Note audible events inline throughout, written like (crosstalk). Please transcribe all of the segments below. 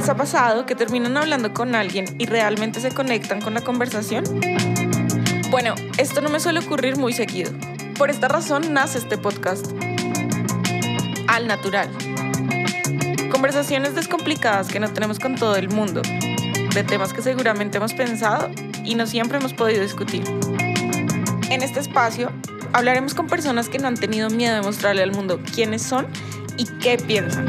les ha pasado que terminan hablando con alguien y realmente se conectan con la conversación? Bueno, esto no me suele ocurrir muy seguido. Por esta razón nace este podcast. Al natural. Conversaciones descomplicadas que no tenemos con todo el mundo, de temas que seguramente hemos pensado y no siempre hemos podido discutir. En este espacio hablaremos con personas que no han tenido miedo de mostrarle al mundo quiénes son y qué piensan.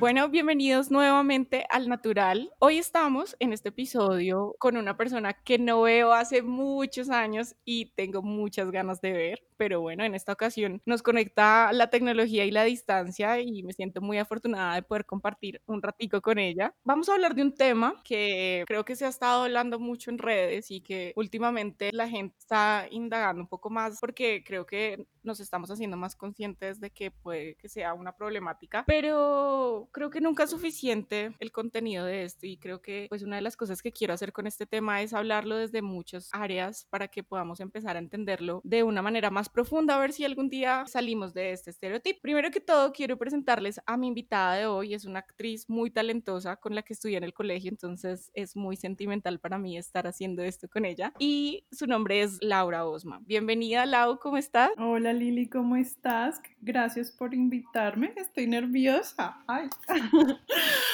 Bueno, bienvenidos nuevamente al Natural. Hoy estamos en este episodio con una persona que no veo hace muchos años y tengo muchas ganas de ver, pero bueno, en esta ocasión nos conecta la tecnología y la distancia y me siento muy afortunada de poder compartir un ratico con ella. Vamos a hablar de un tema que creo que se ha estado hablando mucho en redes y que últimamente la gente está indagando un poco más porque creo que nos estamos haciendo más conscientes de que puede que sea una problemática, pero creo que nunca es suficiente el contenido de esto y creo que pues una de las cosas que quiero hacer con este tema es hablarlo desde muchas áreas para que podamos empezar a entenderlo de una manera más profunda, a ver si algún día salimos de este estereotipo. Primero que todo, quiero presentarles a mi invitada de hoy, es una actriz muy talentosa con la que estudié en el colegio, entonces es muy sentimental para mí estar haciendo esto con ella y su nombre es Laura Osma. Bienvenida, Lau, ¿cómo estás? Hola Lili, ¿cómo estás? Gracias por invitarme, estoy nerviosa. Ay. (laughs)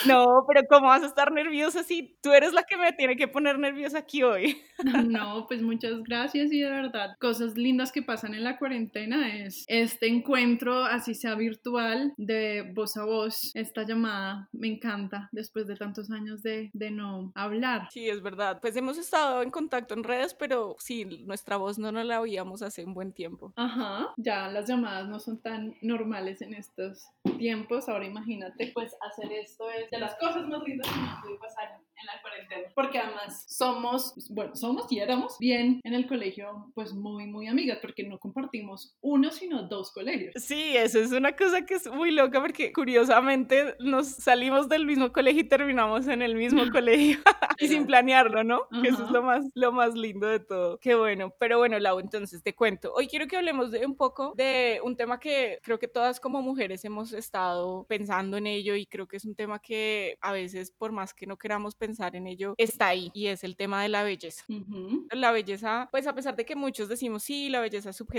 No, pero ¿cómo vas a estar nerviosa si tú eres la que me tiene que poner nerviosa aquí hoy? (laughs) No, pues muchas gracias y de verdad, cosas lindas que pasan en la cuarentena es este encuentro, así sea virtual, de voz a voz, esta llamada, me encanta después de tantos años de, de no hablar. Sí, es verdad, pues hemos estado en contacto en redes, pero sí, nuestra voz no nos la oíamos hace un buen tiempo. Ajá, ya las llamadas no son tan normales en estos tiempos, ahora imagínate, pues hacer esto es de las cosas más lindas que me puede pasar en la cuarentena. Porque además somos, bueno, somos y éramos bien en el colegio, pues muy, muy amigas, porque no compartimos uno, sino dos colegios. Sí, eso es una cosa que es muy loca, porque curiosamente nos salimos del mismo colegio y terminamos en el mismo (laughs) colegio, (laughs) y sin planearlo, ¿no? Que eso es lo más, lo más lindo de todo. Qué bueno. Pero bueno, Lau, entonces te cuento. Hoy quiero que hablemos de un poco de un tema que creo que todas como mujeres hemos estado pensando en ello y creo que es un tema que a veces, por más que no queramos pensar, en ello está ahí y es el tema de la belleza. La belleza, pues a pesar de que muchos decimos, sí, la belleza es subjetiva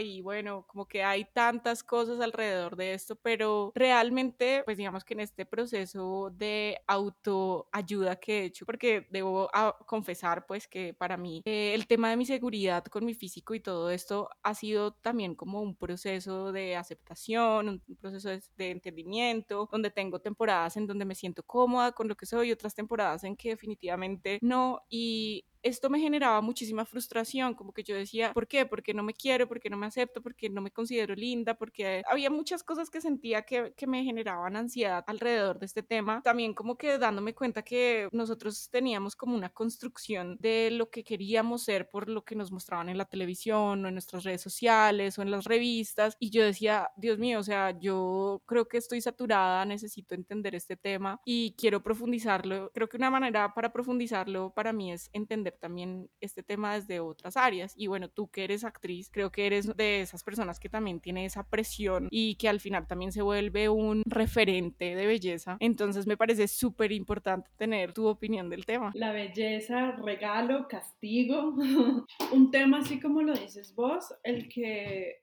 y bueno, como que hay tantas cosas alrededor de esto, pero realmente, pues digamos que en este proceso de autoayuda que he hecho, porque debo confesar pues que para mí eh, el tema de mi seguridad con mi físico y todo esto ha sido también como un proceso de aceptación, un proceso de, de entendimiento, donde tengo temporadas en donde me siento cómoda con lo que soy, otras temporadas en que definitivamente no y esto me generaba muchísima frustración, como que yo decía, ¿por qué? Porque no me quiero, porque no me acepto, porque no me considero linda, porque había muchas cosas que sentía que, que me generaban ansiedad alrededor de este tema. También como que dándome cuenta que nosotros teníamos como una construcción de lo que queríamos ser por lo que nos mostraban en la televisión o en nuestras redes sociales o en las revistas. Y yo decía, Dios mío, o sea, yo creo que estoy saturada, necesito entender este tema y quiero profundizarlo. Creo que una manera para profundizarlo para mí es entender también este tema desde otras áreas. Y bueno, tú que eres actriz, creo que eres de esas personas que también tiene esa presión y que al final también se vuelve un referente de belleza. Entonces me parece súper importante tener tu opinión del tema. La belleza, regalo, castigo, (laughs) un tema así como lo dices vos, el que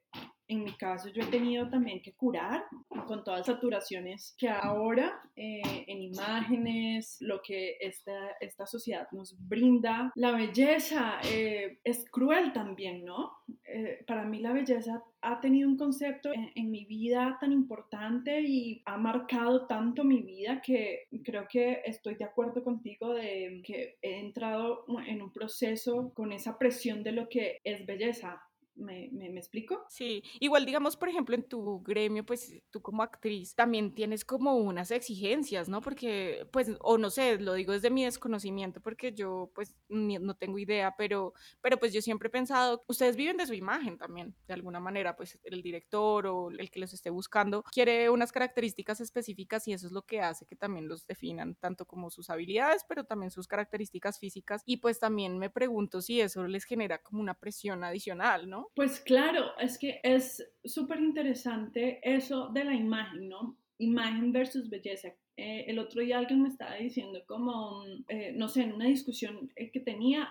en mi caso yo he tenido también que curar con todas las saturaciones que ahora eh, en imágenes, lo que esta, esta sociedad nos brinda. La belleza eh, es cruel también, ¿no? Eh, para mí la belleza ha tenido un concepto en, en, mi vida tan importante y ha marcado tanto mi vida que creo que estoy de acuerdo contigo de que he entrado en un proceso con esa presión de lo que es belleza ¿Me, me, ¿Me, explico? Sí, igual digamos, por ejemplo, en tu gremio, pues tú como actriz también tienes como unas exigencias, ¿no? Porque, pues, o no sé, lo digo desde mi desconocimiento porque yo, pues, ni, no tengo idea, pero, pero pues yo siempre he pensado, ustedes viven de su imagen también, de alguna manera, pues el director o el que los esté buscando quiere unas características específicas y eso es lo que hace que también los definan, tanto como sus habilidades, pero también sus características físicas. Y pues también me pregunto si eso les genera como una presión adicional, ¿no? Pues claro, es que es súper interesante eso de la imagen, ¿no? Imagen versus belleza. eh, el otro día alguien me estaba diciendo como, eh, no sé, en una discusión que tenía,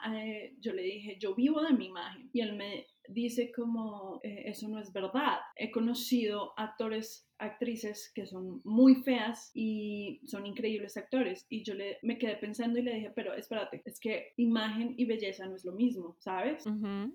yo le dije, yo vivo de mi imagen. Y él me dice como, eso no es verdad. He conocido actores actrices que son muy feas y son increíbles actores. Y yo le, me quedé pensando y le dije, pero espérate, es que imagen y belleza no es lo mismo, ¿sabes?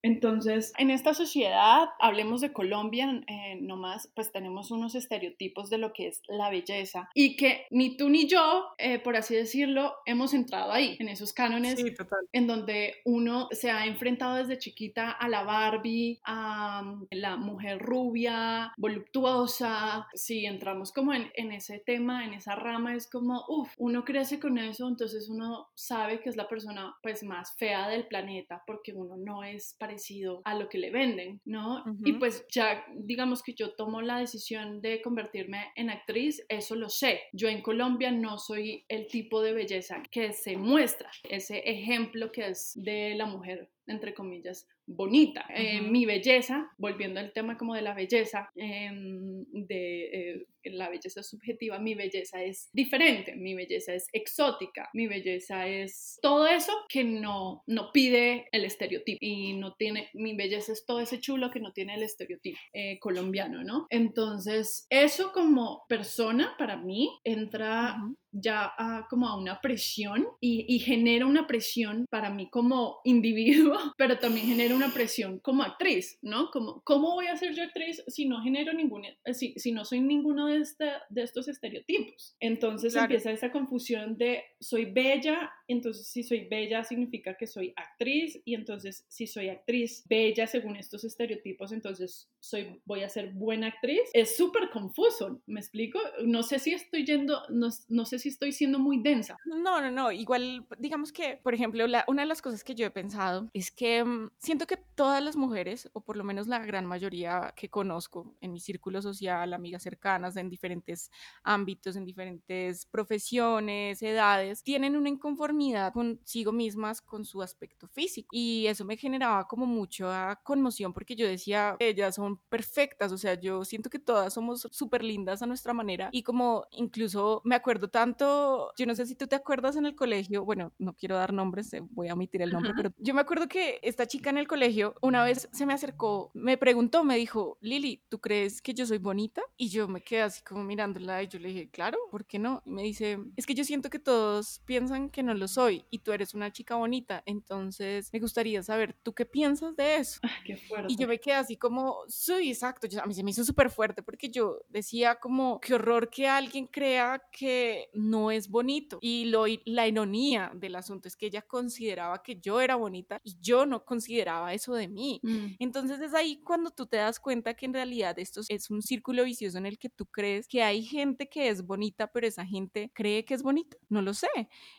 Entonces, en esta sociedad, hablemos de Colombia, eh, nomás, pues tenemos unos estereotipos de lo que es la belleza y que ni tú ni yo, eh, por así decirlo, hemos entrado ahí, en esos cánones, en donde uno se ha enfrentado desde chiquita a la Barbie, a la mujer rubia, voluptuosa, si entramos como en, ese tema, en esa rama, es como, uff, uno crece con eso, entonces uno sabe que es la persona pues más fea del planeta porque uno no es parecido a lo que le venden, ¿no? Y pues ya digamos que yo tomo la decisión de convertirme en actriz, eso lo sé. Yo en Colombia no soy el tipo de belleza que se muestra, ese ejemplo que es de la mujer entre comillas, bonita. Eh, mi belleza, volviendo al tema como de la belleza, em, de eh, la belleza subjetiva, mi belleza es diferente, mi belleza es exótica, mi belleza es todo eso que no, no pide el estereotipo y no tiene, mi belleza es todo ese chulo que no tiene el estereotipo eh, colombiano, ¿no? Entonces, eso como persona para mí entra ya a, como a una presión y, y, genera una presión para mí como individuo, (laughs) pero también genera una presión como actriz, ¿no? Como, ¿cómo voy a ser yo actriz si no genero ninguna, si, si no soy ninguno de, este, de estos estereotipos? Entonces empieza esa confusión de soy bella, entonces si soy bella significa que soy actriz y entonces si soy actriz bella según estos estereotipos, entonces soy, voy a ser buena actriz. Es súper confuso, ¿me explico? No sé si estoy yendo, no, no sé si estoy siendo muy densa. No, no, no, igual digamos que, por ejemplo, la, una de las cosas que yo he pensado es que mm, siento que todas las mujeres, o por lo menos la gran mayoría que conozco en mi círculo social, amigas cercanas, en diferentes ámbitos, en diferentes profesiones, edades, tienen una inconformidad consigo mismas con su aspecto físico. Y eso me generaba como mucha conmoción porque yo decía, ellas son perfectas, o sea, yo siento que todas somos súper lindas a nuestra manera y como incluso me acuerdo tanto, yo no sé si tú te acuerdas en el colegio, bueno, no quiero dar nombres, eh, voy a omitir el nombre, pero yo me acuerdo que esta chica en el colegio una vez se me acercó, me preguntó, me dijo, Lili, ¿tú crees que yo soy bonita? Y yo me quedé así como mirándola y yo le dije, claro, ¿por qué no? Y me dice, es que yo siento que todos piensan que no lo soy y tú eres una chica bonita, entonces me gustaría saber, ¿tú qué piensas de eso? qué fuerte. Y yo me quedé así como, soy exacto, a mí se me hizo súper fuerte porque yo decía como, qué horror que alguien crea que no es bonito. Y lo, la ironía del asunto es que ella consideraba que yo era bonita y yo no consideraba eso de mí. Mm. Entonces es ahí cuando tú te das cuenta que en realidad esto es un círculo vicioso en el que tú crees que hay gente que es bonita, pero esa gente cree que es bonita. No lo sé.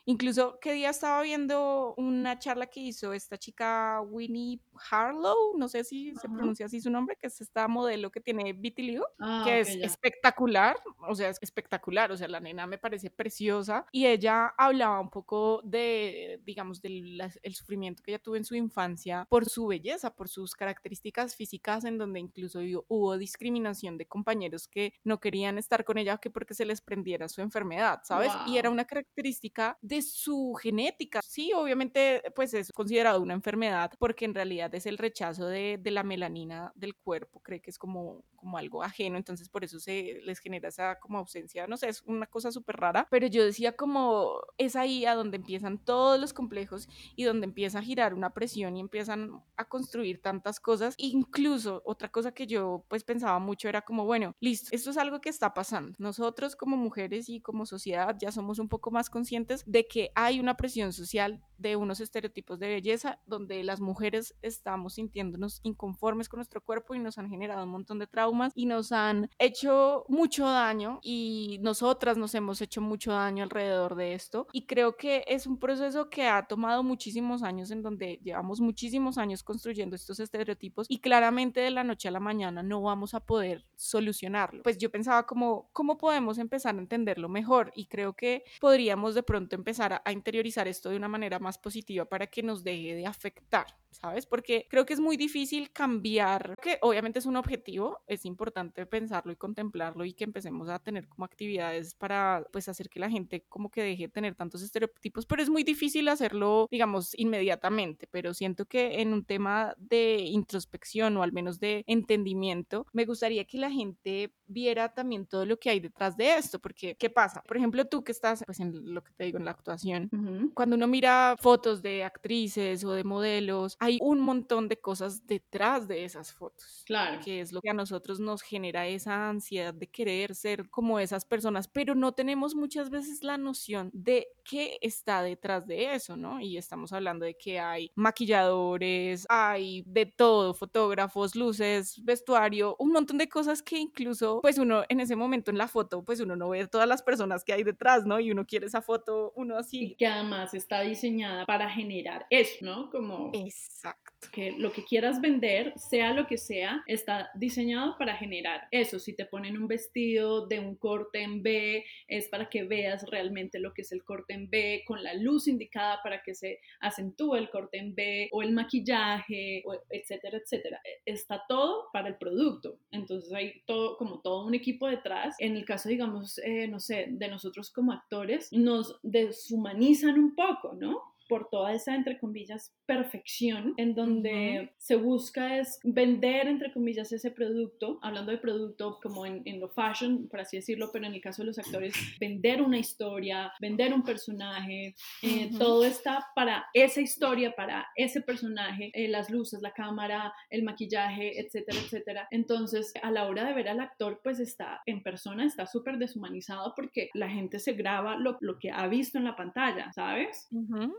Incluso que día estaba viendo una charla que hizo esta chica Winnie Harlow, no sé si se pronuncia así su nombre, que es esta modelo que tiene vitiligo, ah, que es espectacular, o sea, es espectacular, o sea, la nena me parece preciosa y ella hablaba un poco de, digamos, del el sufrimiento que ella tuvo en su infancia por su belleza, por sus características físicas, en donde incluso hubo discriminación de compañeros que no querían estar con ella que porque se les prendiera su enfermedad, ¿sabes? Y era una característica de su genética. Sí, obviamente, pues es considerado una enfermedad porque en realidad es el rechazo de, de la melanina del cuerpo, cree que es como, como algo ajeno, entonces por eso se les genera esa como ausencia, no sé, es una cosa súper rara, pero yo decía como es ahí a donde empiezan todos los complejos y donde empieza a girar una presión y empiezan a construir tantas cosas. Incluso otra cosa que yo pues pensaba mucho era como, bueno, listo, esto es algo que está pasando. Nosotros como mujeres y como sociedad ya somos un poco más conscientes de que hay una presión social de unos estereotipos de belleza donde las mujeres estamos sintiéndonos inconformes con nuestro cuerpo y nos han generado un montón de traumas y nos han hecho mucho daño y nosotras nos hemos hecho mucho daño alrededor de esto y creo que es un proceso que ha tomado muchísimos años en donde llevamos muchísimos años construyendo estos estereotipos y claramente de la noche a la mañana no vamos a poder solucionarlo. Pues yo pensaba como, ¿cómo podemos empezar a entenderlo mejor? Y creo que podríamos de pronto empezar a, interiorizar esto de una manera más positiva para que nos deje de afectar, ¿sabes? Porque creo que es muy difícil cambiar, que obviamente es un objetivo, es importante pensarlo y contemplarlo y que empecemos a tener como actividades para pues hacer que la gente como que deje de tener tantos estereotipos, pero es muy difícil hacerlo, digamos, inmediatamente, pero siento que en un tema de introspección o al menos de entendimiento, me gustaría que la gente viera también todo lo que hay detrás de esto, porque ¿qué pasa? Por ejemplo, tú que estás pues en lo que te digo en la actuación, cuando uno mira fotos de actrices o de modelos, hay un montón de cosas detrás de esas fotos. Claro. Que es lo que a nosotros nos genera esa ansiedad de querer ser como esas personas, pero no tenemos muchas veces la noción de qué está detrás de eso, ¿no? Y estamos hablando de que hay maquilladores, hay de todo, fotógrafos, luces, vestuario, un montón de cosas que incluso, pues uno en ese momento en la foto, pues uno no ve todas las personas que hay detrás, ¿no? Y uno quiere esa foto, uno así. Y que además está diseñada para generar eso, ¿no? Como... Exacto que lo que quieras vender, sea lo que sea, está diseñado para generar eso. Si te ponen un vestido de un corte en B, es para que veas realmente lo que es el corte en B, con la luz indicada para que se acentúe el corte en B, o el maquillaje, etcétera, etcétera. E, está todo para el producto. Entonces hay todo, como todo un equipo detrás. En el caso, digamos, eh, no sé, de nosotros como actores, nos deshumanizan un poco, ¿no? Por toda esa, entre comillas, perfección, en donde se busca es vender, entre comillas, ese producto, hablando de producto como en, en, lo fashion, por así decirlo, pero en el caso de los actores, (clears throat) vender una historia, vender un personaje, eh, todo está para esa historia, para ese personaje, eh, las luces, la cámara, el maquillaje, etcétera, etcétera. Entonces, a la hora de ver al actor, pues está en persona, está súper deshumanizado porque la gente se graba lo, lo, que ha visto en la pantalla, ¿sabes?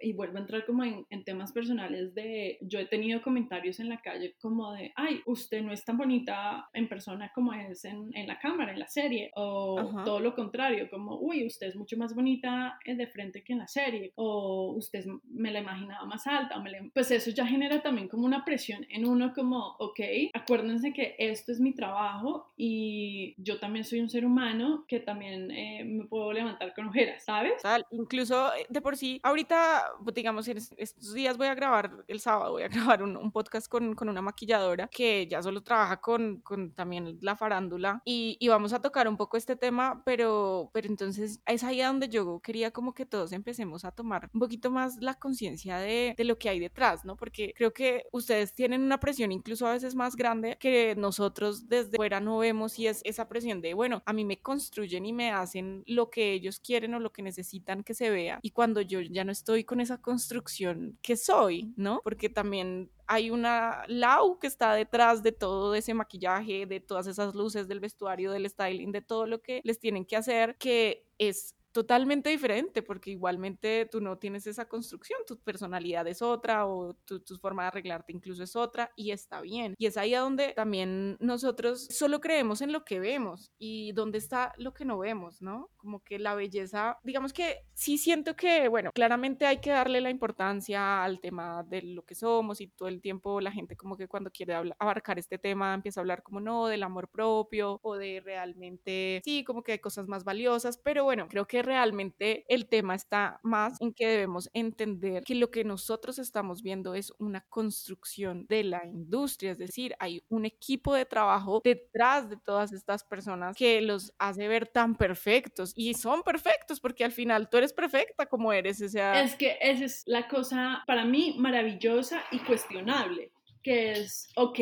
Y vuelvo a entrar como en, en, temas personales de, yo he tenido comentarios en la calle como de, ay, usted no es tan bonita en persona como es en, en la cámara, en la serie, o todo lo contrario, como, uy, usted es mucho más bonita de frente que en la serie, o usted me la imaginaba más alta, pues eso ya genera también como una presión en uno como, ok, acuérdense que esto es mi trabajo y yo también soy un ser humano que también eh, me puedo levantar con ojeras, ¿sabes? Tal, incluso eh, de por sí, ahorita digamos, en estos días voy a grabar, el sábado voy a (laughs) grabar un, un podcast con, con, una maquilladora que ya solo trabaja con, con también la farándula y, y, vamos a tocar un poco este tema, pero, pero entonces es ahí donde yo quería como que todos empecemos a tomar un poquito más la conciencia de, de lo que hay detrás, ¿no? Porque creo que ustedes tienen una presión incluso a veces más grande que nosotros desde fuera no vemos y es esa presión de, bueno, a mí me construyen y me hacen lo que ellos quieren o lo que necesitan que se vea y cuando yo ya no estoy con esa construcción que soy, ¿no? Porque también hay una Lau que está detrás de todo ese maquillaje, de todas esas luces, del vestuario, del styling, de todo lo que les tienen que hacer, que es totalmente diferente, porque igualmente tú no tienes esa construcción, tu personalidad es otra o tu, tu, forma de arreglarte incluso es otra y está bien. Y es ahí a donde también nosotros solo creemos en lo que vemos y dónde está lo que no vemos, ¿no? Como que la belleza, digamos que sí siento que, bueno, claramente hay que darle la importancia al tema de lo que somos y todo el tiempo la gente como que cuando quiere abarcar este tema empieza a hablar como no, del amor propio o de realmente, sí, como que hay cosas más valiosas, pero bueno, creo que realmente el tema está más en que debemos entender que lo que nosotros estamos viendo es una construcción de la industria, es decir, hay un equipo de trabajo detrás de todas estas personas que los hace ver tan perfectos y son perfectos porque al final tú eres perfecta como eres, o sea... Es que esa es la cosa para mí maravillosa y cuestionable, que es, ok,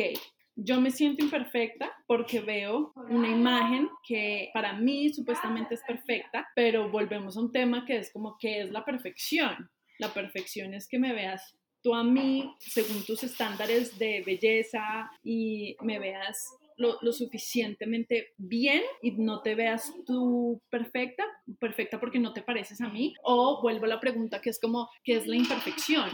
yo me siento imperfecta porque veo una imagen que para mí supuestamente es perfecta, pero volvemos a un tema que es como que es la perfección. La perfección es que me veas tú a mí según tus estándares de belleza y me veas lo, lo, suficientemente bien y no te veas tú perfecta, perfecta porque no te pareces a mí, o vuelvo a la pregunta que es como, ¿qué es la imperfección?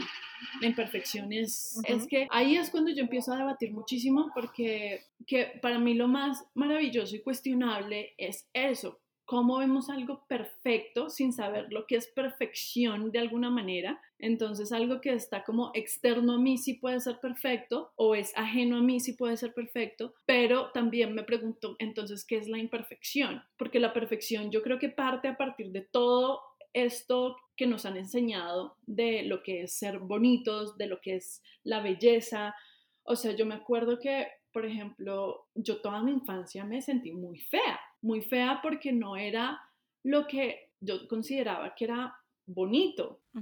La imperfección es, es que ahí es cuando yo empiezo a debatir muchísimo porque que para mí lo más maravilloso y cuestionable es eso, cómo vemos algo perfecto sin saber lo que es perfección de alguna manera. Entonces algo que está como externo a mí sí puede ser perfecto o es ajeno a mí sí puede ser perfecto, pero también me pregunto entonces qué es la imperfección, porque la perfección yo creo que parte a partir de todo esto que nos han enseñado de lo que es ser bonitos, de lo que es la belleza. O sea, yo me acuerdo que, por ejemplo, yo toda mi infancia me sentí muy fea, muy fea porque no era lo que yo consideraba que era bonito mm,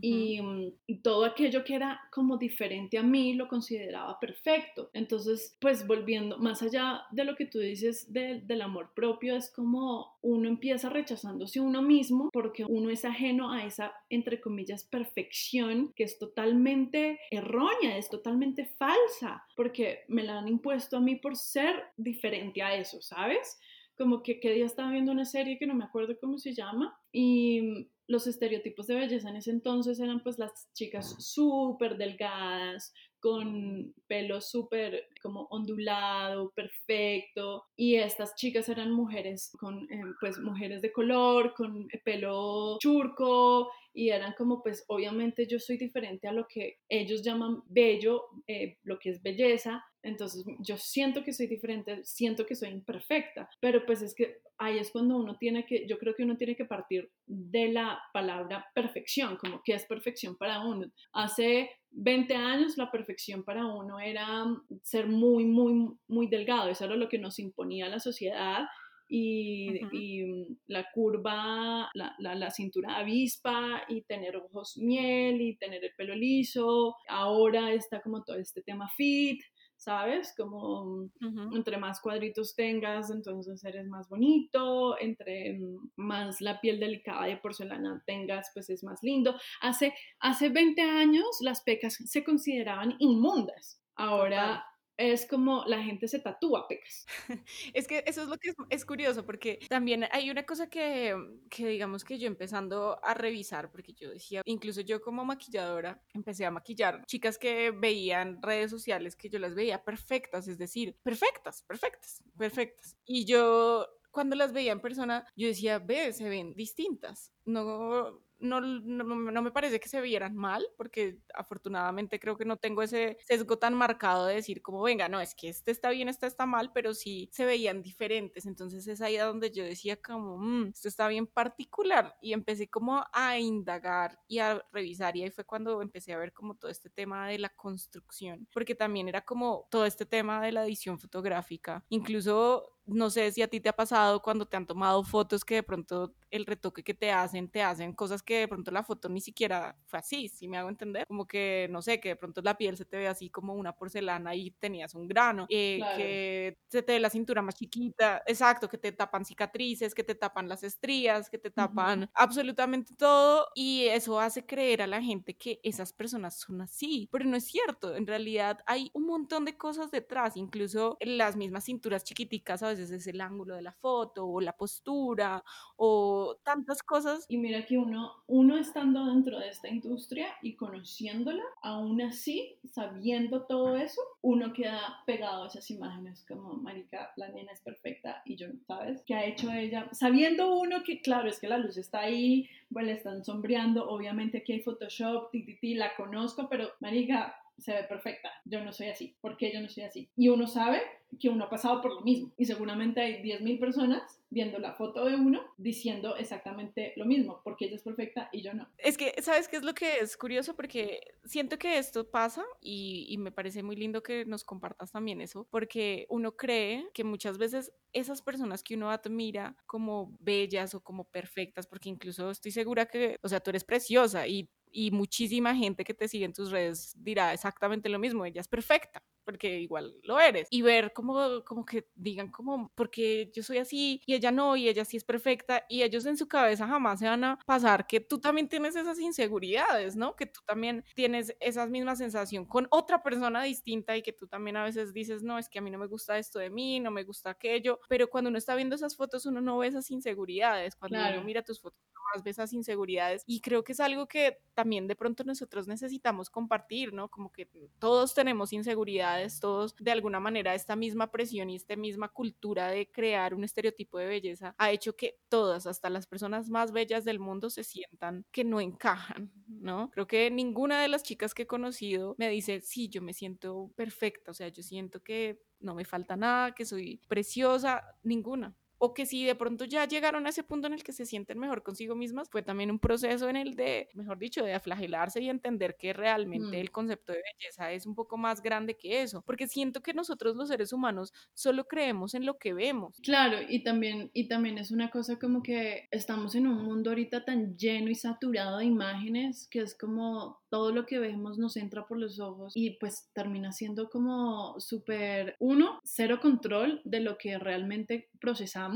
y, todo aquello que era como diferente a mí lo consideraba perfecto. Entonces, pues volviendo más allá de lo que tú dices del amor propio, es como uno empieza rechazándose a uno mismo porque uno es ajeno a esa, entre comillas, perfección que es totalmente errónea, es totalmente falsa, porque me la han impuesto a mí por ser diferente a eso, ¿sabes? Como que qué día estaba viendo una serie que no me acuerdo cómo se llama y los estereotipos de belleza en ese entonces eran pues las chicas súper delgadas, con pelo súper como ondulado, perfecto, y estas chicas eran mujeres con, eh, pues mujeres de color, con pelo churco, y eran como pues obviamente yo soy diferente a lo que ellos llaman bello, eh, lo que es belleza, entonces yo siento que soy diferente, siento que soy imperfecta, pero pues es que ahí es cuando uno tiene que, yo creo que uno tiene que partir de la palabra perfección, como que es perfección para uno. Hace 20 años la perfección para uno era ser muy, muy, muy delgado, eso era lo que nos imponía la sociedad y, la curva, la, la, la, cintura avispa y tener ojos miel y tener el pelo liso. Ahora está como todo este tema fit, ¿sabes? Como entre más cuadritos tengas, entonces eres más bonito, entre más la piel delicada de porcelana tengas, pues es más lindo. Hace, hace 20 años las pecas se consideraban inmundas. Ahora es como la gente se tatúa pecas. (laughs) Es que eso es lo que es, curioso, porque también hay una cosa que, que, digamos que yo empezando a revisar, porque yo decía, incluso yo como maquilladora, empecé a maquillar chicas que veían redes sociales que yo las veía perfectas, es decir, perfectas, perfectas, perfectas. Y yo cuando las veía en persona, yo decía, ve, se ven distintas. No, no, no, me parece que se vieran mal, porque afortunadamente creo que no tengo ese sesgo tan marcado de decir como, venga, no, es que este está bien, este está mal, pero sí se veían diferentes. Entonces es ahí donde yo decía como, mm, esto está bien particular. Y empecé como a indagar y a revisar y ahí fue cuando empecé a ver como todo este tema de la construcción, porque también era como todo este tema de la edición fotográfica. Incluso no sé si a ti te ha pasado cuando te han tomado fotos que de pronto el retoque que te hacen, te hacen cosas que de pronto la foto ni siquiera fue así, si me hago entender, como que, no sé, que de pronto la piel se te ve así como una porcelana y tenías un grano, eh, que se te ve la cintura más chiquita, exacto, que te tapan cicatrices, que te tapan las estrías, que te tapan absolutamente todo y eso hace creer a la gente que esas personas son así, pero no es cierto, en realidad hay un montón de cosas detrás, incluso las mismas cinturas chiquiticas a veces es el ángulo de la foto o la postura o tantas cosas. Y mira que uno, uno estando dentro de esta industria y conociéndola, aún así, sabiendo todo eso, uno queda pegado a esas imágenes como, marica, la nena es perfecta y yo, ¿sabes? ¿Qué ha hecho ella? Sabiendo uno que, claro, es que la luz está ahí, bueno, están sombreando, obviamente aquí hay Photoshop, ti, la conozco, pero, marica, se ve perfecta. Yo no soy así. ¿Por qué yo no soy así? Y uno sabe que uno ha pasado por lo mismo. Y seguramente hay 10.000 personas viendo la foto de uno diciendo exactamente lo mismo, porque ella es perfecta y yo no. Es que, ¿sabes qué es lo que es curioso? Porque siento que esto pasa y, y me parece muy lindo que nos compartas también eso, porque uno cree que muchas veces esas personas que uno admira como bellas o como perfectas, porque incluso estoy segura que, o sea, tú eres preciosa y y muchísima gente que te sigue en tus redes dirá exactamente lo mismo, ella es perfecta, porque igual lo eres. Y ver como, como que digan como, porque yo soy así y ella no, y ella sí es perfecta, y ellos en su cabeza jamás se van a pasar que tú también tienes esas inseguridades, ¿no? Que tú también tienes esa misma sensación con otra persona distinta y que tú también a veces dices, no, es que a mí no me gusta esto de mí, no me gusta aquello, pero cuando uno está viendo esas fotos uno no ve esas inseguridades, cuando uno mira tus fotos más ve esas inseguridades y creo que es algo que también de pronto nosotros necesitamos compartir, ¿no? Como que todos tenemos inseguridades todos de alguna manera esta misma presión y esta misma cultura de crear un estereotipo de belleza ha hecho que todas, hasta las personas más bellas del mundo, se sientan que no encajan, ¿no? Creo que ninguna de las chicas que he conocido me dice, sí, yo me siento perfecta, o sea, yo siento que no me falta nada, que soy preciosa, ninguna o que si de pronto ya llegaron a ese punto en el que se sienten mejor consigo mismas, fue también un proceso en el de, mejor dicho, de aflagelarse y entender que realmente mm. el concepto de belleza es un poco más grande que eso, porque siento que nosotros los seres humanos solo creemos en lo que vemos. Claro, y también, y también es una cosa como que estamos en un mundo ahorita tan lleno y saturado de imágenes que es como todo lo que vemos nos entra por los ojos y pues termina siendo como súper, uno, cero control de lo que realmente procesamos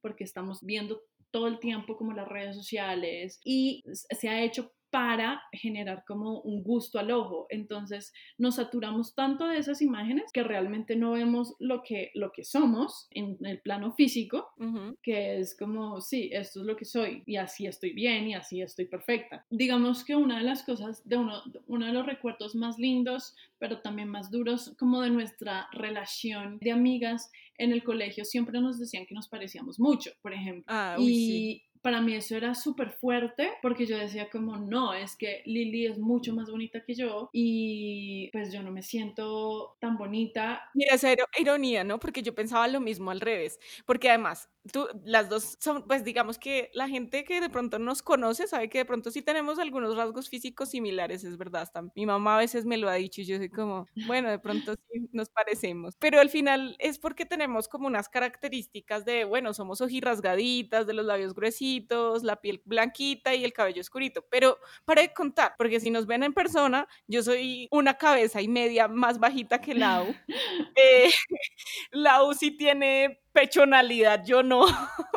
porque estamos viendo todo el tiempo como las redes sociales y se ha hecho para generar como un gusto al ojo. Entonces nos saturamos tanto de esas imágenes que realmente no vemos lo que, lo que somos en el plano físico, que es como, sí, esto es lo que soy y así estoy bien y así estoy perfecta. Digamos que una de las cosas, de uno, uno de los recuerdos más lindos, pero también más duros como de nuestra relación de amigas en el colegio, siempre nos decían que nos parecíamos mucho, por ejemplo. Ah, y para mí eso era súper fuerte porque yo decía como, no, es que Lily es mucho más bonita que yo y pues yo no me siento tan bonita. Mira, esa ironía, ¿no? Porque yo pensaba lo mismo al revés, porque además tú, las dos son, pues digamos que la gente que de pronto nos conoce sabe que de pronto sí tenemos algunos rasgos físicos similares, es verdad. Hasta mi mamá a veces me lo ha dicho y yo soy como, bueno, de pronto sí nos parecemos. Pero al final es porque tenemos como unas características de, bueno, somos ojirrasgaditas, de los labios gruesitos, la piel blanquita y el cabello oscurito. Pero para de contar, porque si nos ven en persona, yo soy una cabeza y media más bajita que Lau. (laughs) eh, (laughs) Lau sí tiene pechonalidad, yo no.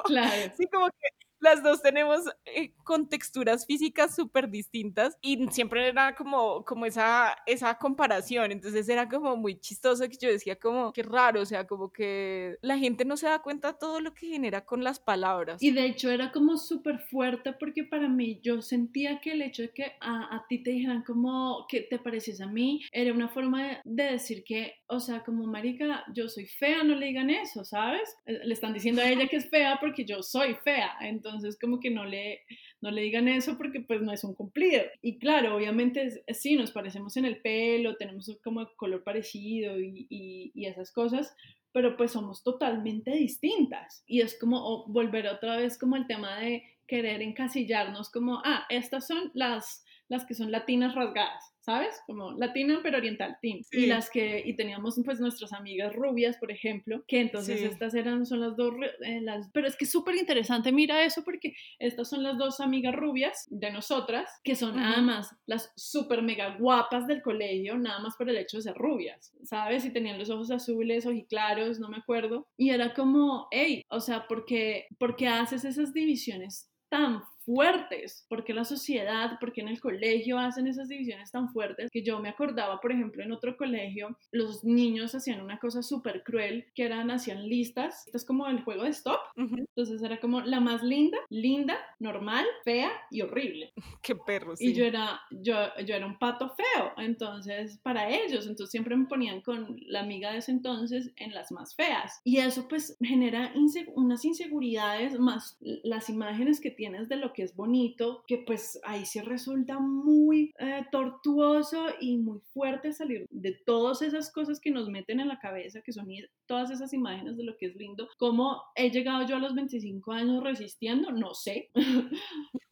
Claro. Sí, como que las dos tenemos eh, con texturas físicas súper distintas y siempre era como, como esa, esa comparación, entonces era como muy chistoso que yo decía como, qué raro, o sea, como que la gente no se da cuenta todo lo que genera con las palabras. Y de hecho era como súper fuerte porque para mí yo sentía que el hecho de que a, a, ti te dijeran como que te pareces a mí era una forma de, de decir que, o sea, como marica, yo soy fea, no le digan eso, ¿sabes? Eh, le están diciendo a ella que es fea porque yo soy fea, entonces como que no le, no le digan eso porque pues no es un cumplido. Y claro, obviamente sí, nos parecemos en el pelo, tenemos como color parecido y, y, esas cosas, pero pues somos totalmente distintas. Y es como volver otra vez como el tema de querer encasillarnos como, ah, estas son las, las que son latinas rasgadas ¿sabes? Como latina pero oriental, team. Y las que, y teníamos pues nuestras amigas rubias, por ejemplo, que entonces estas eran, son las dos, eh, las, pero es que es súper interesante, mira eso, porque estas son las dos amigas rubias de nosotras, que son nada más las súper mega guapas del colegio, nada más por el hecho de ser rubias, ¿sabes? Y tenían los ojos azules, claros, no me acuerdo. Y era como, hey, o sea, ¿por qué, ¿por qué haces esas divisiones tan fuertes, porque la sociedad, porque en el colegio hacen esas divisiones tan fuertes, que yo me acordaba, por ejemplo, en otro colegio, los niños hacían una cosa súper cruel, que eran, hacían listas, esto es como el juego de stop, entonces era como la más linda, linda, normal, fea y horrible. (laughs) Qué perro, Y yo era, yo, yo era un pato feo, entonces, para ellos, entonces siempre me ponían con la amiga de ese entonces en las más feas, y eso pues genera unas inseguridades más las imágenes que tienes de lo que es bonito, que pues ahí sí resulta muy eh, tortuoso y muy fuerte salir de todas esas cosas que nos meten en la cabeza, que son todas esas imágenes de lo que es lindo. ¿Cómo he llegado yo a los 25 años resistiendo? No sé, (laughs)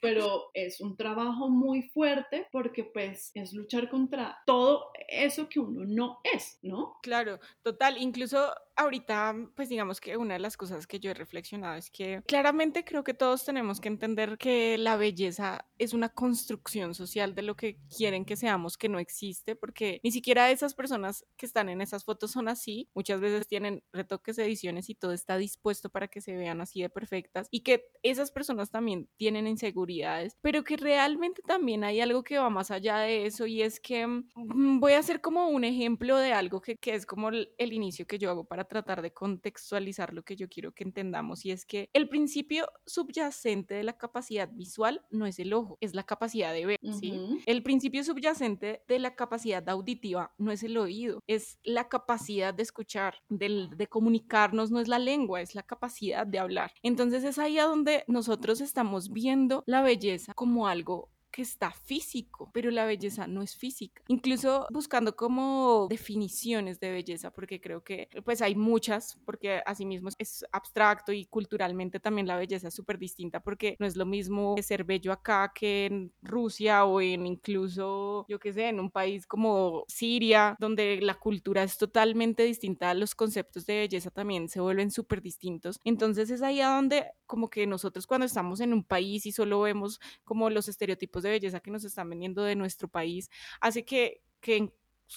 pero es un trabajo muy fuerte porque pues es luchar contra todo eso que uno no es, ¿no? Claro, total, incluso ahorita, pues digamos que una de las cosas que yo he reflexionado es que claramente creo que todos tenemos que entender que la belleza es una construcción social de lo que quieren que seamos, que no existe, porque ni siquiera esas personas que están en esas fotos son así, muchas veces tienen retoques, ediciones y todo está dispuesto para que se vean así de perfectas y que esas personas también tienen inseguridades, pero que realmente también hay algo que va más allá de eso y es que mm, voy a hacer como un ejemplo de algo que, que es como el, el inicio que yo hago para tratar de contextualizar lo que yo quiero que entendamos y es que el principio subyacente de la capacidad visual no es el ojo, es la capacidad de ver, ¿sí? Ujú. El principio subyacente de la capacidad auditiva no es el oído, es la capacidad de escuchar, del- de, comunicarnos, no es la lengua, es la capacidad de hablar. Entonces es ahí a donde nosotros estamos viendo la belleza como algo que está físico, pero la belleza no es física. Incluso buscando como definiciones de belleza, porque creo que pues hay muchas, porque asimismo es abstracto y culturalmente también la belleza es súper distinta, porque no es lo mismo ser bello acá que en Rusia o en incluso, yo qué sé, en un país como Siria, donde la cultura es totalmente distinta, los conceptos de belleza también se vuelven súper distintos. Entonces es ahí a donde como que nosotros cuando estamos en un país y solo vemos como los estereotipos de belleza que nos están vendiendo de nuestro país, hace que, que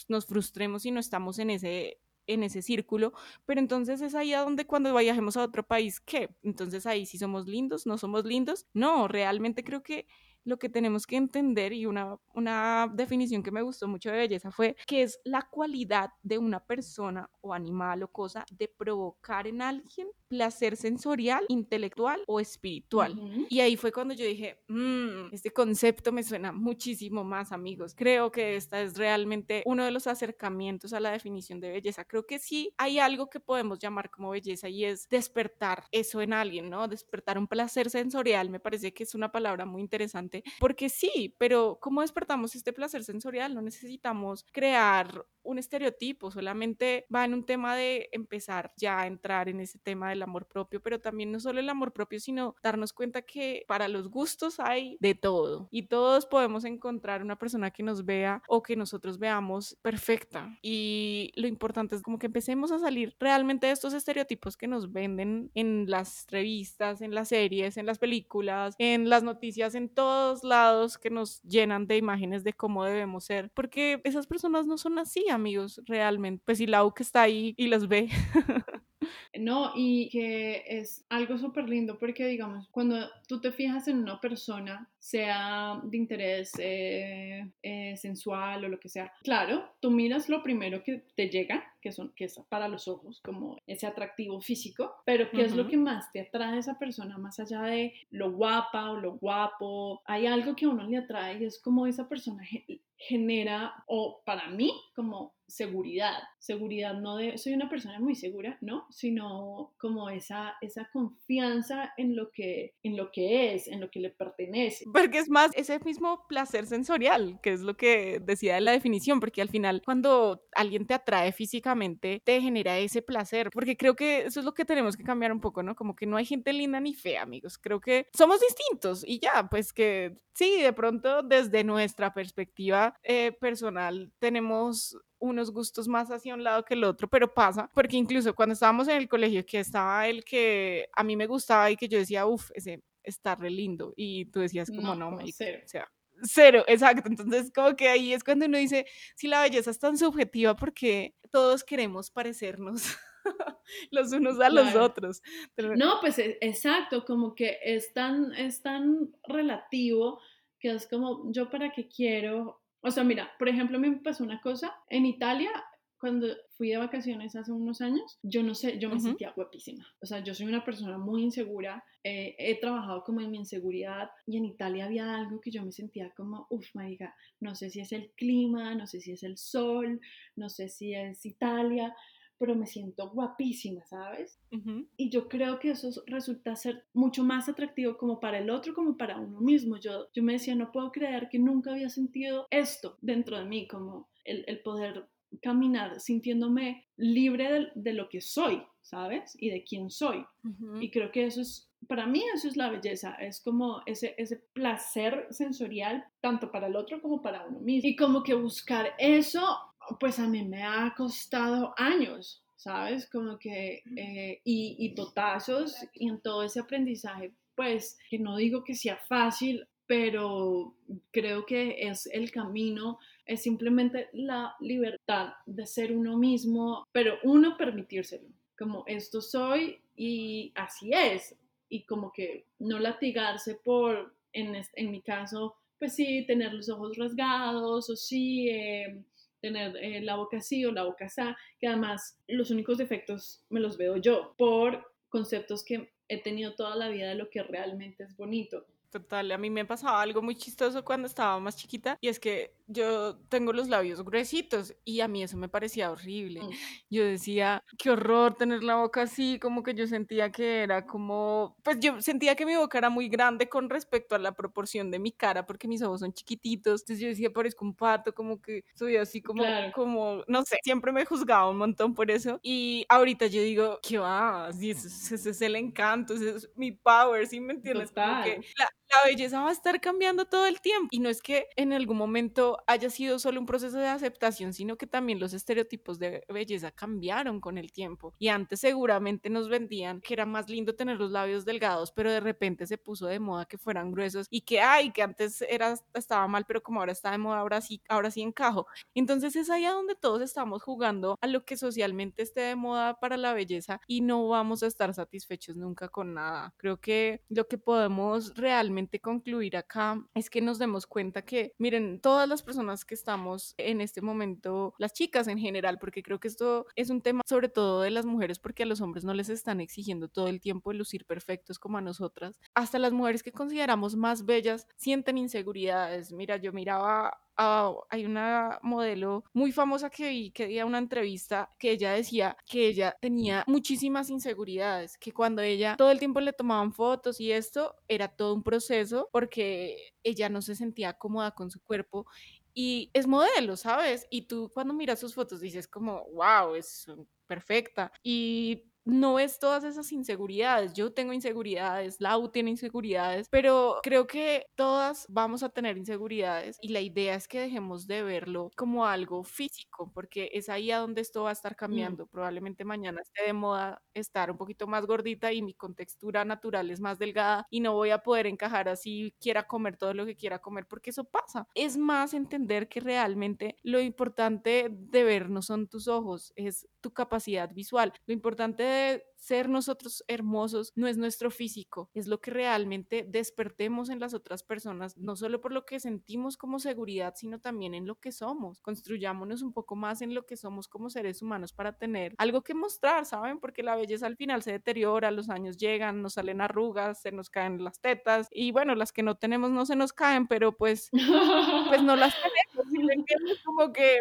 nos frustremos y no estamos en ese en ese círculo, pero entonces es ahí a donde cuando viajemos a otro país, ¿qué? Entonces ahí sí somos lindos, no somos lindos. No, realmente creo que lo que tenemos que entender y una, una definición que me gustó mucho de belleza fue que es la cualidad de una persona o animal o cosa de provocar en alguien placer sensorial, intelectual o espiritual. Y ahí fue cuando yo dije, mmm, este concepto me suena muchísimo más, amigos. Creo que esta es realmente uno de los acercamientos a la definición de belleza. Creo que sí hay algo que podemos llamar como belleza y es despertar eso en alguien, ¿no? Despertar un placer sensorial, me parece que es una palabra muy interesante, porque sí, pero ¿cómo despertamos este placer sensorial? No necesitamos crear un estereotipo, solamente va en un tema de empezar ya a entrar en ese tema del amor propio, pero también no solo el amor propio, sino darnos cuenta que para los gustos hay de todo y todos podemos encontrar una persona que nos vea o que nosotros veamos perfecta. Y lo importante es como que empecemos a salir realmente de estos estereotipos que nos venden en las revistas, en las series, en las películas, en las noticias, en lados que nos llenan de imágenes de cómo debemos ser, porque esas personas no son así, amigos, realmente. Pues si Lau que está ahí y los ve. (laughs) No, y que es algo súper lindo porque, digamos, cuando tú te fijas en una persona, sea de interés eh, eh, sensual o lo que sea, claro, tú miras lo primero que te llega, que, son, que es para los ojos, como ese atractivo físico, pero ¿qué es lo que más te atrae a esa persona, más allá de lo guapa o lo guapo? Hay algo que a uno le atrae y es como esa persona ge- genera, o para mí, como seguridad. Seguridad no de, soy una persona muy segura, ¿no? Sino como esa, esa confianza en lo, que, en lo que es, en lo que le pertenece. Porque es más ese mismo placer sensorial, que es lo que decía de la definición, porque al final cuando alguien te atrae físicamente, te genera ese placer, porque creo que eso es lo que tenemos que cambiar un poco, ¿no? Como que no hay gente linda ni fea, amigos, creo que somos distintos y ya, pues que sí, de pronto desde nuestra perspectiva eh, personal tenemos unos gustos más hacia un lado que el otro, pero pasa, porque incluso cuando estábamos en el colegio, que estaba el que a mí me gustaba y que yo decía, uff, ese está re lindo, y tú decías como, No, no, marica, cero. o sea, cero, exacto, entonces como que ahí es cuando uno dice, si la belleza es tan subjetiva, porque todos queremos parecernos (laughs) los unos a los otros. Pero- No, pues e- exacto, como que es tan, es tan relativo que es como, yo para qué quiero, o sea, mira, por ejemplo, me pasó una cosa, en Italia, cuando fui de vacaciones hace unos años, yo no sé, yo me Ujú. sentía guapísima, o sea, yo soy una persona muy insegura, eh, he trabajado como en mi inseguridad y en Italia había algo que yo me sentía como, uff, marica, no sé si es el clima, no sé si es el sol, no sé si es Italia, pero me siento guapísima, ¿sabes? Ujú. Y yo creo que eso resulta ser mucho más atractivo como para el otro como para uno mismo. Yo, yo me decía, no puedo creer que nunca había sentido esto dentro de mí, como el, el poder caminar sintiéndome libre de, de lo que soy, ¿sabes? Y de quién soy. Y creo que eso es, para mí eso es la belleza, es como ese, ese placer sensorial tanto para el otro como para uno mismo. Y como que buscar eso, pues a mí me ha costado años, ¿sabes? Como que, eh, y, y totazos y en todo ese aprendizaje, pues que no digo que sea fácil, pero creo que es el camino, es simplemente la libertad de ser uno mismo, pero uno permitírselo, como esto soy y así es. y como que no latigarse por, en, en mi caso, pues sí, tener los ojos rasgados o sí, eh, tener eh, la boca así o la boca así, que además los únicos defectos me los veo yo por conceptos que he tenido toda la vida de lo que realmente es bonito. Total, a mí me pasaba algo muy chistoso cuando estaba más chiquita y es que yo tengo los labios gruesitos y a mí eso me parecía horrible. Mm. Yo decía, qué horror tener la boca así, como que yo sentía que era como, pues yo sentía que mi boca era muy grande con respecto a la proporción de mi cara porque mis ojos son chiquititos. Entonces yo decía, parezco un pato, como que soy así como, como, no sé, siempre me juzgaba un montón por eso. Y ahorita yo digo, ¿qué va? ese, es el encanto, ese es mi power, ¿sí me entiendes? Como que la, la belleza va a estar cambiando todo el tiempo. Y no es que en algún momento haya sido solo un proceso de aceptación, sino que también los estereotipos de belleza cambiaron con el tiempo. Y antes seguramente nos vendían que era más lindo tener los labios delgados, pero de repente se puso de moda que fueran gruesos y que, ay, que antes era, estaba mal, pero como ahora está de moda, ahora sí, ahora sí encajo. Entonces es ahí a donde todos estamos jugando a lo que socialmente esté de moda para la belleza y no vamos a estar satisfechos nunca con nada. Creo que lo que podemos realmente concluir acá es que nos demos cuenta que, miren, todas las personas que estamos en este momento, las chicas en general, porque creo que esto es un tema sobre todo de las mujeres, porque a los hombres no les están exigiendo todo el tiempo lucir perfectos como a nosotras. Hasta las mujeres que consideramos más bellas sienten inseguridades. Mira, yo miraba hay una modelo muy famosa que vi que dio una entrevista que ella decía que ella tenía muchísimas inseguridades, que cuando ella todo el tiempo le tomaban fotos y esto era todo un proceso porque ella no se sentía cómoda con su cuerpo y es modelo, ¿sabes? Y tú cuando miras sus fotos dices como, wow, es perfecta. Y no es todas esas inseguridades. Yo tengo inseguridades, Lau tiene inseguridades, pero creo que todas vamos a tener inseguridades y la idea es que dejemos de verlo como algo físico, porque es ahí a donde esto va a estar mm. cambiando. Probablemente mañana esté de moda estar un poquito más gordita y mi contextura natural es más delgada y no voy a poder encajar así, quiera comer todo lo que quiera comer, porque eso pasa. Es más entender que realmente lo importante de ver no son tus ojos, es tu capacidad visual. Lo importante de ser nosotros hermosos no es nuestro físico, es lo que realmente despertemos en las otras personas, no solo por lo que sentimos como seguridad, sino también en lo que somos. Construyámonos un poco más en lo que somos como seres humanos para tener algo que mostrar, ¿saben? Porque la belleza al final se deteriora, los años llegan, nos salen arrugas, se nos caen las tetas y bueno, las que no tenemos no se nos caen, pero pues, pues no las (laughs) tenemos.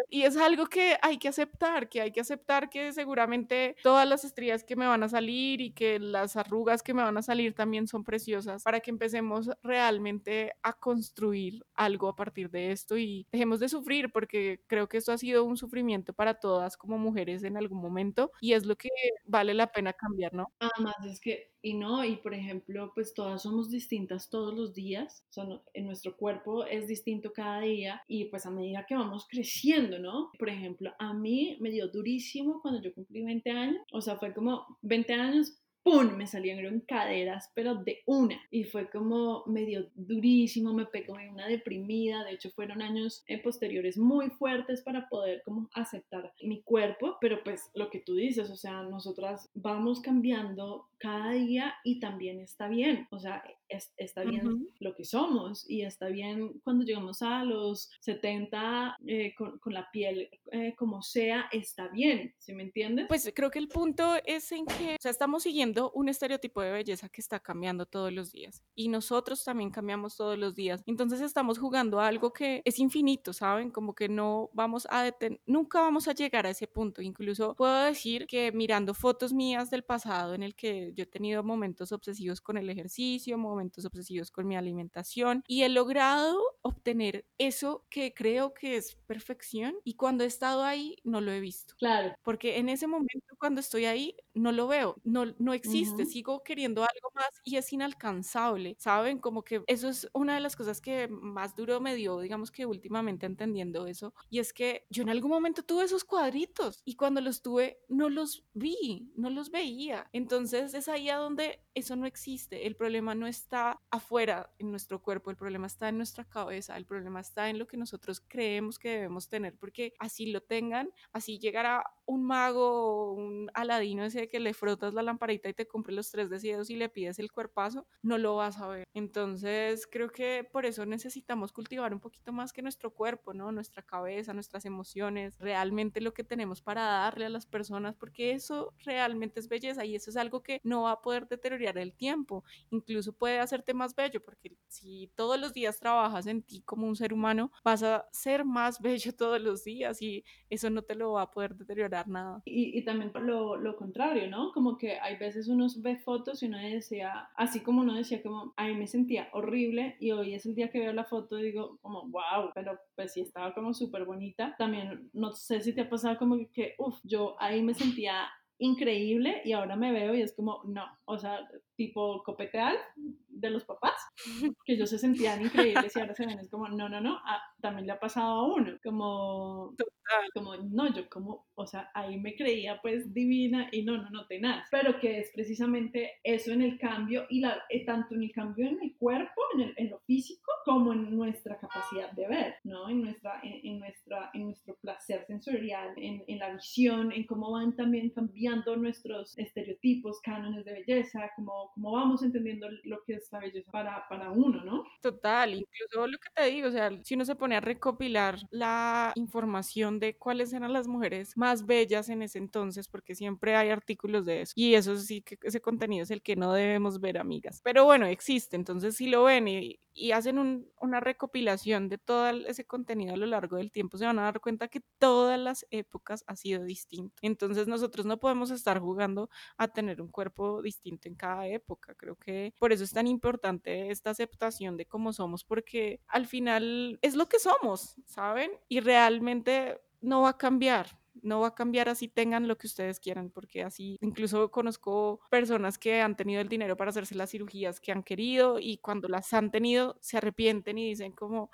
Y es algo que hay que aceptar, que hay que aceptar que seguramente todas las estrías que me van a salir y que las arrugas que me van a salir también son preciosas para que empecemos realmente a construir algo a partir de esto y dejemos de sufrir porque creo que esto ha sido un sufrimiento para todas como mujeres en algún momento y es lo que vale la pena cambiar, ¿no? Además es que y no, y por ejemplo, pues todas somos distintas todos los días, son, en nuestro cuerpo es distinto cada día y pues a medida que vamos creciendo, ¿no? Por ejemplo, a mí me dio durísimo cuando yo cumplí 20 años, o sea, fue como 20 años, ¡pum! Me salieron caderas, pero de una. Y fue como medio durísimo, me pegó una deprimida. De hecho, fueron años eh, posteriores muy fuertes para poder como aceptar mi cuerpo. Pero pues lo que tú dices, o sea, nosotras vamos cambiando cada día y también está bien. O sea, está bien lo que somos y está bien cuando llegamos a los 70 eh, con, con, la piel eh, como sea, está bien, ¿sí me entiendes? Pues creo que el punto es en que, o sea, estamos siguiendo un estereotipo de belleza que está cambiando todos los días y nosotros también cambiamos todos los días. Entonces estamos jugando a algo que es infinito, ¿saben? Como que no vamos a detener, nunca vamos a llegar a ese punto. Incluso puedo decir que mirando fotos mías del pasado en el que yo he tenido momentos obsesivos con el ejercicio, momentos obsesivos con mi alimentación y he logrado obtener eso que creo que es perfección y cuando he estado ahí no lo he visto. Claro. Porque en ese momento cuando estoy ahí no lo veo, no, no existe, sigo queriendo algo más y es inalcanzable, ¿saben? Como que eso es una de las cosas que más duro me dio, digamos que últimamente entendiendo eso, y es que yo en algún momento tuve esos cuadritos y cuando los tuve no los vi, no los veía. Entonces es ahí a donde eso no existe, el problema no es está afuera en nuestro cuerpo, el problema está en nuestra cabeza, el problema está en lo que nosotros creemos que debemos tener, porque así lo tengan, así llegará un mago un aladino ese que le frotas la lamparita y te compre los tres deseos y le pides el cuerpazo, no lo vas a ver. Entonces creo que por eso necesitamos cultivar un poquito más que nuestro cuerpo, ¿no? Nuestra cabeza, nuestras emociones, realmente lo que tenemos para darle a las personas, porque eso realmente es belleza y eso es algo que no va a poder deteriorar el tiempo, incluso puede hacerte más bello, porque si todos los días trabajas en ti como un ser humano, vas a ser más (laughs) bello todos los días y eso no te lo va a poder deteriorar nada. Y, y también lo, lo contrario, ¿no? Como que hay veces uno ve fotos y uno decía, así como uno decía como, a mí me sentía horrible y hoy es el día que veo la foto y digo como, wow, pero pues sí estaba como súper bonita. También no sé si te ha pasado como que, uff, yo ahí me sentía increíble y ahora me veo y es como, no, o sea, tipo copeteal de los papás, que ellos se sentían increíbles y ahora se ven, es como, no, no, no, ah, también le ha pasado a uno, como, como, no, yo como, o sea, ahí me creía pues divina y no, no, no tenaz, pero que es precisamente eso en el cambio y la, eh, tanto en el cambio en el cuerpo, en, el, en, lo físico, como en nuestra capacidad de ver, ¿no? En, nuestra, en, en nuestra, en nuestro placer sensorial, en, en la visión, en cómo van también cambiando nuestros estereotipos, cánones de belleza, como cómo vamos entendiendo lo que es la belleza para, para uno, ¿no? Total, incluso lo que te digo, o sea, si uno se pone a recopilar la información de cuáles eran las mujeres más bellas en ese entonces, porque siempre hay artículos de eso, y eso sí que ese contenido es el que no debemos ver, amigas. Pero bueno, existe, entonces si lo ven y, y hacen un, una recopilación de todo ese contenido a lo largo del tiempo, se van a dar cuenta que todas las épocas ha sido distinto. Entonces nosotros no podemos estar jugando a tener un cuerpo distinto en cada época. Creo que por eso es tan importante esta aceptación de cómo somos, porque al final es lo que somos, ¿saben? Y realmente no va a cambiar no va a cambiar así tengan lo que ustedes quieran, porque así incluso conozco personas que han tenido el dinero para hacerse las cirugías que han querido y cuando las han tenido se arrepienten y dicen como,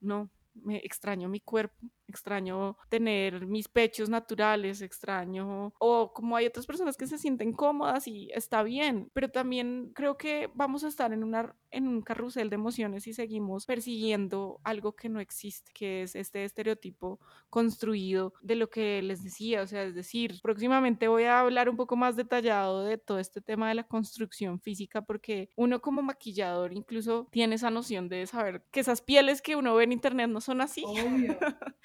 no, me extraño mi cuerpo, extraño tener mis pechos naturales, extraño, o como hay otras personas que se sienten cómodas y está bien, pero también creo que vamos a estar en, una, en un carrusel de emociones y seguimos persiguiendo algo que no existe, que es este estereotipo construido de lo que les decía, o sea, es decir, próximamente voy a hablar un poco más detallado de todo este tema de la construcción física, porque uno como maquillador incluso tiene esa noción de saber que esas pieles que uno ve en internet no son así. Obvio. (laughs)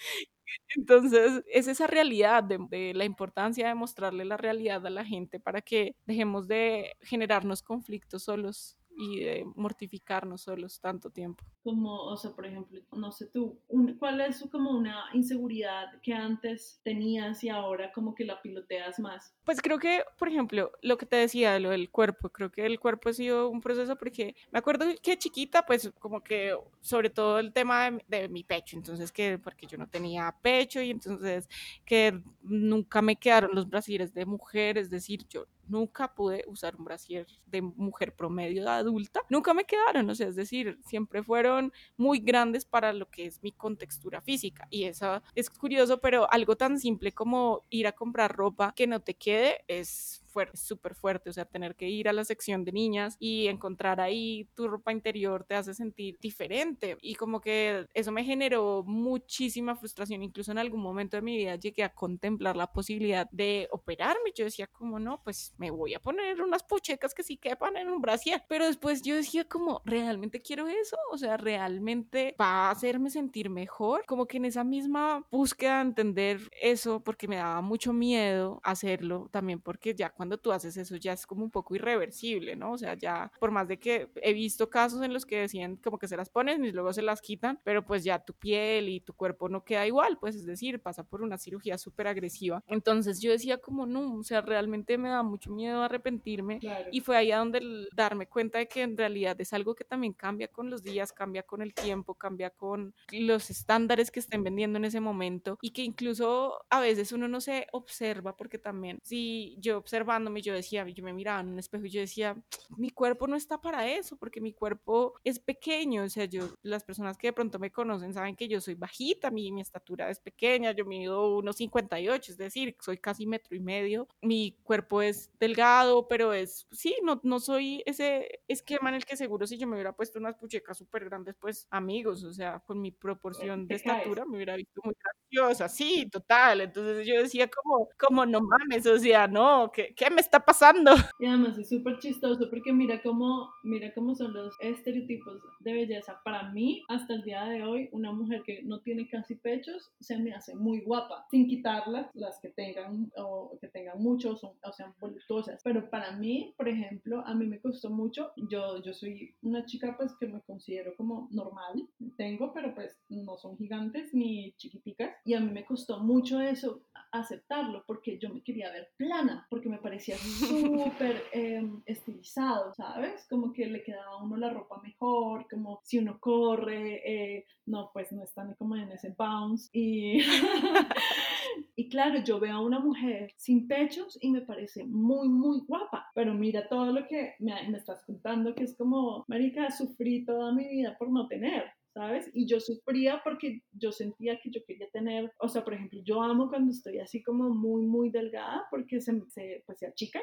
Entonces, es esa realidad de, la importancia de mostrarle la realidad a la gente para que dejemos de generarnos conflictos solos y de mortificarnos solos tanto tiempo. Como, o sea, por ejemplo, no sé tú, un, ¿cuál es como una inseguridad que antes tenías y ahora como que la piloteas más? Pues creo que, por ejemplo, lo que te decía de lo del cuerpo, creo que el cuerpo ha sido un proceso porque me acuerdo que chiquita, pues como que sobre todo el tema de, de mi pecho, entonces que porque yo no tenía pecho y entonces que nunca me quedaron los brasieres de mujer, es decir, yo nunca pude usar un brasier de mujer promedio de adulta, nunca me quedaron, o sea, es decir, siempre fueron muy grandes para lo que es mi contextura física. Y eso es curioso, pero algo tan simple como ir a comprar ropa que no te quede es fuerte, súper fuerte, o sea, tener que ir a la sección de niñas y encontrar ahí tu ropa interior te hace sentir diferente. Y como que eso me generó muchísima frustración, incluso en algún momento de mi vida llegué a contemplar la posibilidad de operarme, yo decía como no, pues me voy a poner unas puchecas que sí quepan en un brasier, pero después yo decía como, ¿realmente quiero eso? O sea, ¿realmente va a hacerme sentir mejor? Como que en esa misma búsqueda de entender eso, porque me daba mucho miedo hacerlo, también porque ya cuando tú haces eso ya es como un poco irreversible, ¿no? O sea, ya por más de que he visto casos en los que decían como que se las ponen y luego se las quitan, pero pues ya tu piel y tu cuerpo no queda igual, pues es decir, pasa por una cirugía súper agresiva. Entonces yo decía como no, o sea, realmente me da mucho miedo arrepentirme claro. y fue ahí a donde el darme cuenta de que en realidad es algo que también cambia con los días, cambia con el tiempo, cambia con los estándares que estén vendiendo en ese momento y que incluso a veces uno no se observa porque también si yo observo observándome, yo decía, yo me miraba en un espejo y yo decía, mi cuerpo no está para eso, porque mi cuerpo es pequeño, o sea, yo, las personas que de pronto me conocen saben que yo soy bajita, mi, mi estatura es pequeña, yo mido unos 58, es decir, soy casi metro y medio, mi cuerpo es delgado, pero es, sí, no, no soy ese esquema en el que seguro si yo me hubiera puesto unas puchecas súper grandes, pues amigos, o sea, con mi proporción de estatura me hubiera visto muy graciosa, sí, total, entonces yo decía como, como no mames, o sea, no, ¿qué, qué me está pasando? (laughs) Y además es súper chistoso porque mira cómo, mira cómo son los estereotipos de belleza. Para mí, hasta el día de hoy, una mujer que no tiene casi pechos se me hace muy guapa, sin quitarlas, las que tengan o que tengan muchos o sean voluptuosas. Pero para mí, por ejemplo, a mí me costó mucho, yo, yo soy una chica pues que me considero como normal, tengo, pero pues no son gigantes ni chiquiticas. Y a mí me costó mucho eso, aceptarlo, porque yo me quería ver plana, porque me parecía súper em, estilizado, ¿sabes? Como que le quedaba a uno la ropa mejor, como si uno corre, eh, no, pues no están como en ese bounce. Y, (laughs) y claro, yo veo a una mujer sin pechos y me parece muy, muy guapa, pero mira todo lo que me, me estás contando, que es como, Marica, sufrí toda mi vida por no tener. ¿Sabes? Y yo sufría porque yo sentía que yo quería tener, o sea, por ejemplo, yo amo cuando estoy así como muy, muy delgada porque se, se pues se achica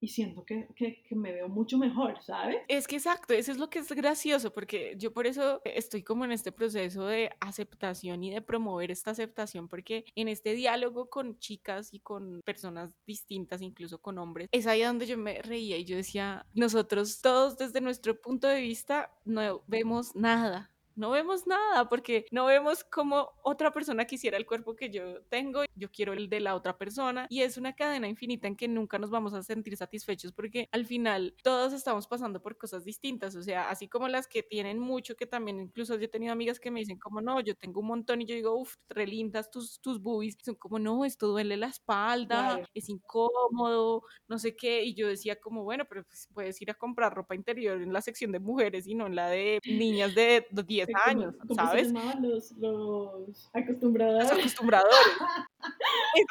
y siento que, que, que, me veo mucho mejor, ¿sabes? Es que exacto, eso es lo que es gracioso porque yo por eso estoy como en este proceso de aceptación y de promover esta aceptación porque en este diálogo con chicas y con personas distintas, incluso con hombres, es ahí donde yo me reía y yo decía, nosotros todos desde nuestro punto de vista no vemos nada no vemos nada porque no vemos como otra persona quisiera el cuerpo que yo tengo, yo quiero el de la otra persona y es una cadena infinita en que nunca nos vamos a sentir satisfechos porque al final todos estamos pasando por cosas distintas, o sea, así como las que tienen mucho, que también incluso yo he tenido amigas que me dicen como no, yo tengo un montón y yo digo, uff, re lindas tus, tus boobies, son como no, esto duele la espalda, es incómodo, no sé qué, y yo decía como bueno, pero pues puedes ir a comprar ropa interior en la sección de mujeres y no en la de niñas de 10 años, ¿sabes? Los, los acostumbradores. (laughs) Los acostumbradores.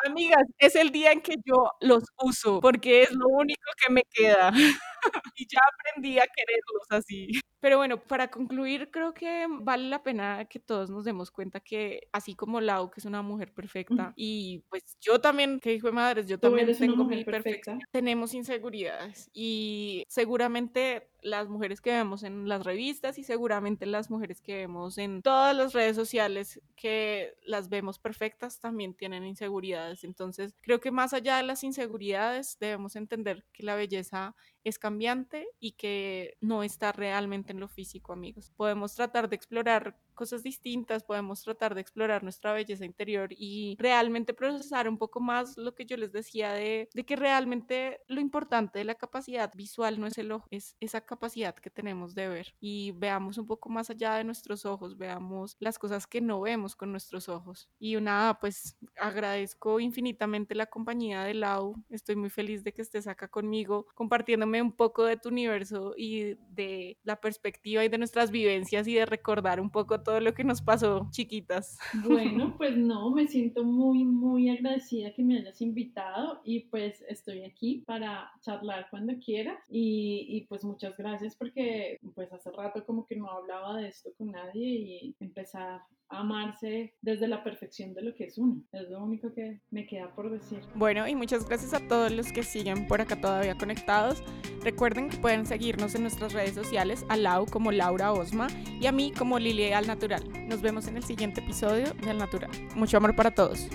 amigas, es el día en que yo los uso porque es lo único que me queda. (laughs) y ya aprendí a quererlos así. Pero bueno, para concluir, creo que vale la pena que todos nos demos cuenta que así como Lau, que es una mujer perfecta, y pues yo también, que hijo de madres, yo también tengo mi perfección, tenemos inseguridades y seguramente las mujeres que vemos en las revistas y seguramente las mujeres que vemos en todas las redes sociales que las vemos perfectas también tienen inseguridades. Entonces, creo que más allá de las inseguridades, debemos entender que la belleza es cambiante y que no está realmente en lo físico, amigos. Podemos tratar de explorar cosas distintas, podemos tratar de explorar nuestra belleza interior y realmente procesar un poco más lo que yo les decía de, de que realmente lo importante de la capacidad visual no es el ojo, es esa capacidad que tenemos de ver y veamos un poco más allá de nuestros ojos, veamos las cosas que no vemos con nuestros ojos. Y nada, pues agradezco infinitamente la compañía de Lau, estoy muy feliz de que estés acá conmigo compartiéndome un poco de tu universo y de la perspectiva y de nuestras vivencias y de recordar un poco todo lo que nos pasó chiquitas. (laughs) Bueno, pues no, me siento muy, muy agradecida que me hayas invitado y pues estoy aquí para charlar cuando quieras y, y pues muchas gracias porque pues hace rato como que no hablaba de esto con nadie y empezar amarse desde la perfección de lo que es uno. Es lo único que me queda por decir. Bueno, y muchas gracias a todos los que siguen por acá todavía conectados. Recuerden que pueden seguirnos en nuestras redes sociales, a Lau como Laura Osma y a mí como Lili Al Natural. Nos vemos en el siguiente episodio de Al Natural. Mucho amor para todos.